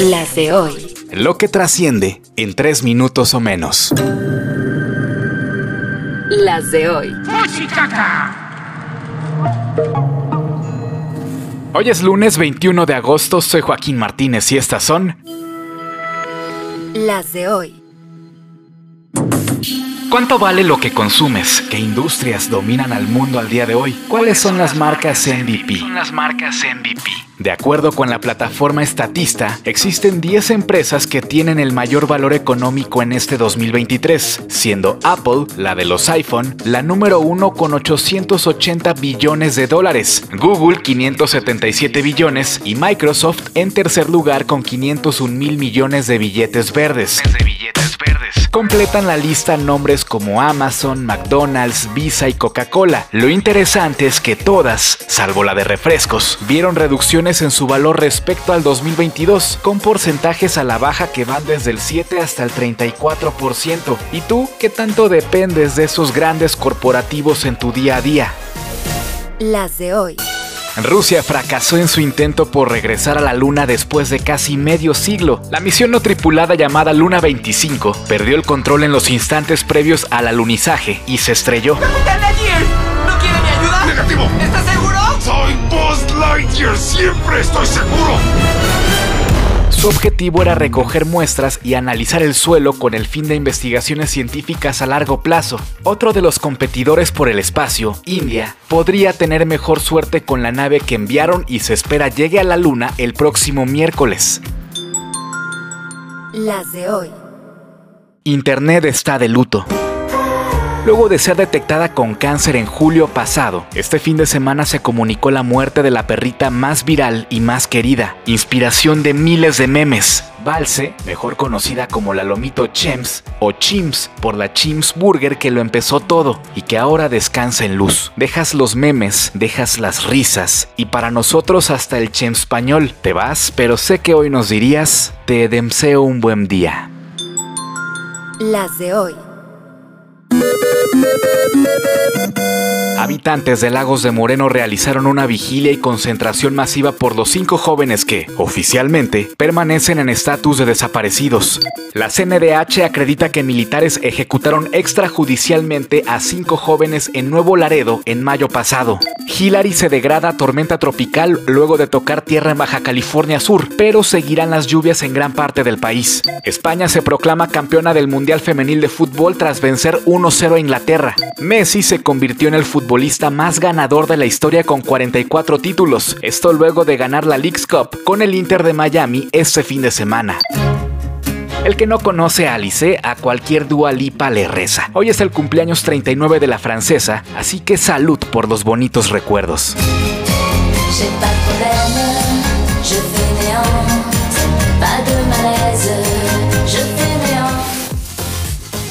Las de hoy. Lo que trasciende en tres minutos o menos. Las de hoy. Hoy es lunes 21 de agosto, soy Joaquín Martínez y estas son Las de hoy. ¿Cuánto vale lo que consumes? ¿Qué industrias dominan al mundo al día de hoy? ¿Cuáles son las marcas MVP? las marcas MVP. De acuerdo con la plataforma Estatista, existen 10 empresas que tienen el mayor valor económico en este 2023, siendo Apple, la de los iPhone, la número uno con 880 billones de dólares, Google 577 billones y Microsoft en tercer lugar con 501 mil millones de billetes verdes. De billetes verdes. Completan la lista nombres como Amazon, McDonald's, Visa y Coca-Cola. Lo interesante es que todas, salvo la de refrescos, vieron reducciones en su valor respecto al 2022, con porcentajes a la baja que van desde el 7 hasta el 34%. ¿Y tú qué tanto dependes de esos grandes corporativos en tu día a día? Las de hoy. Rusia fracasó en su intento por regresar a la Luna después de casi medio siglo. La misión no tripulada llamada Luna 25 perdió el control en los instantes previos al alunizaje y se estrelló. ¿No quiere mi ayuda? ¡Negativo! ¿Estás seguro? ¡Soy Buzz Lightyear! ¡Siempre estoy seguro! Su objetivo era recoger muestras y analizar el suelo con el fin de investigaciones científicas a largo plazo. Otro de los competidores por el espacio, India, podría tener mejor suerte con la nave que enviaron y se espera llegue a la Luna el próximo miércoles. Las de hoy. Internet está de luto. Luego de ser detectada con cáncer en julio pasado, este fin de semana se comunicó la muerte de la perrita más viral y más querida, inspiración de miles de memes. Valse, mejor conocida como la Lomito Chems o Chims por la Chims Burger que lo empezó todo y que ahora descansa en luz. Dejas los memes, dejas las risas y para nosotros hasta el Chems español. Te vas, pero sé que hoy nos dirías, te deseo un buen día. Las de hoy. Thank you. Habitantes de Lagos de Moreno realizaron una vigilia y concentración masiva por los cinco jóvenes que, oficialmente, permanecen en estatus de desaparecidos. La CNDH acredita que militares ejecutaron extrajudicialmente a cinco jóvenes en Nuevo Laredo en mayo pasado. Hillary se degrada a tormenta tropical luego de tocar tierra en Baja California Sur, pero seguirán las lluvias en gran parte del país. España se proclama campeona del Mundial Femenil de Fútbol tras vencer 1-0 a Inglaterra. Messi se convirtió en el futbolista más ganador de la historia con 44 títulos, esto luego de ganar la League's Cup con el Inter de Miami este fin de semana. El que no conoce a Alice, a cualquier Dua Lipa le reza. Hoy es el cumpleaños 39 de la francesa, así que salud por los bonitos recuerdos.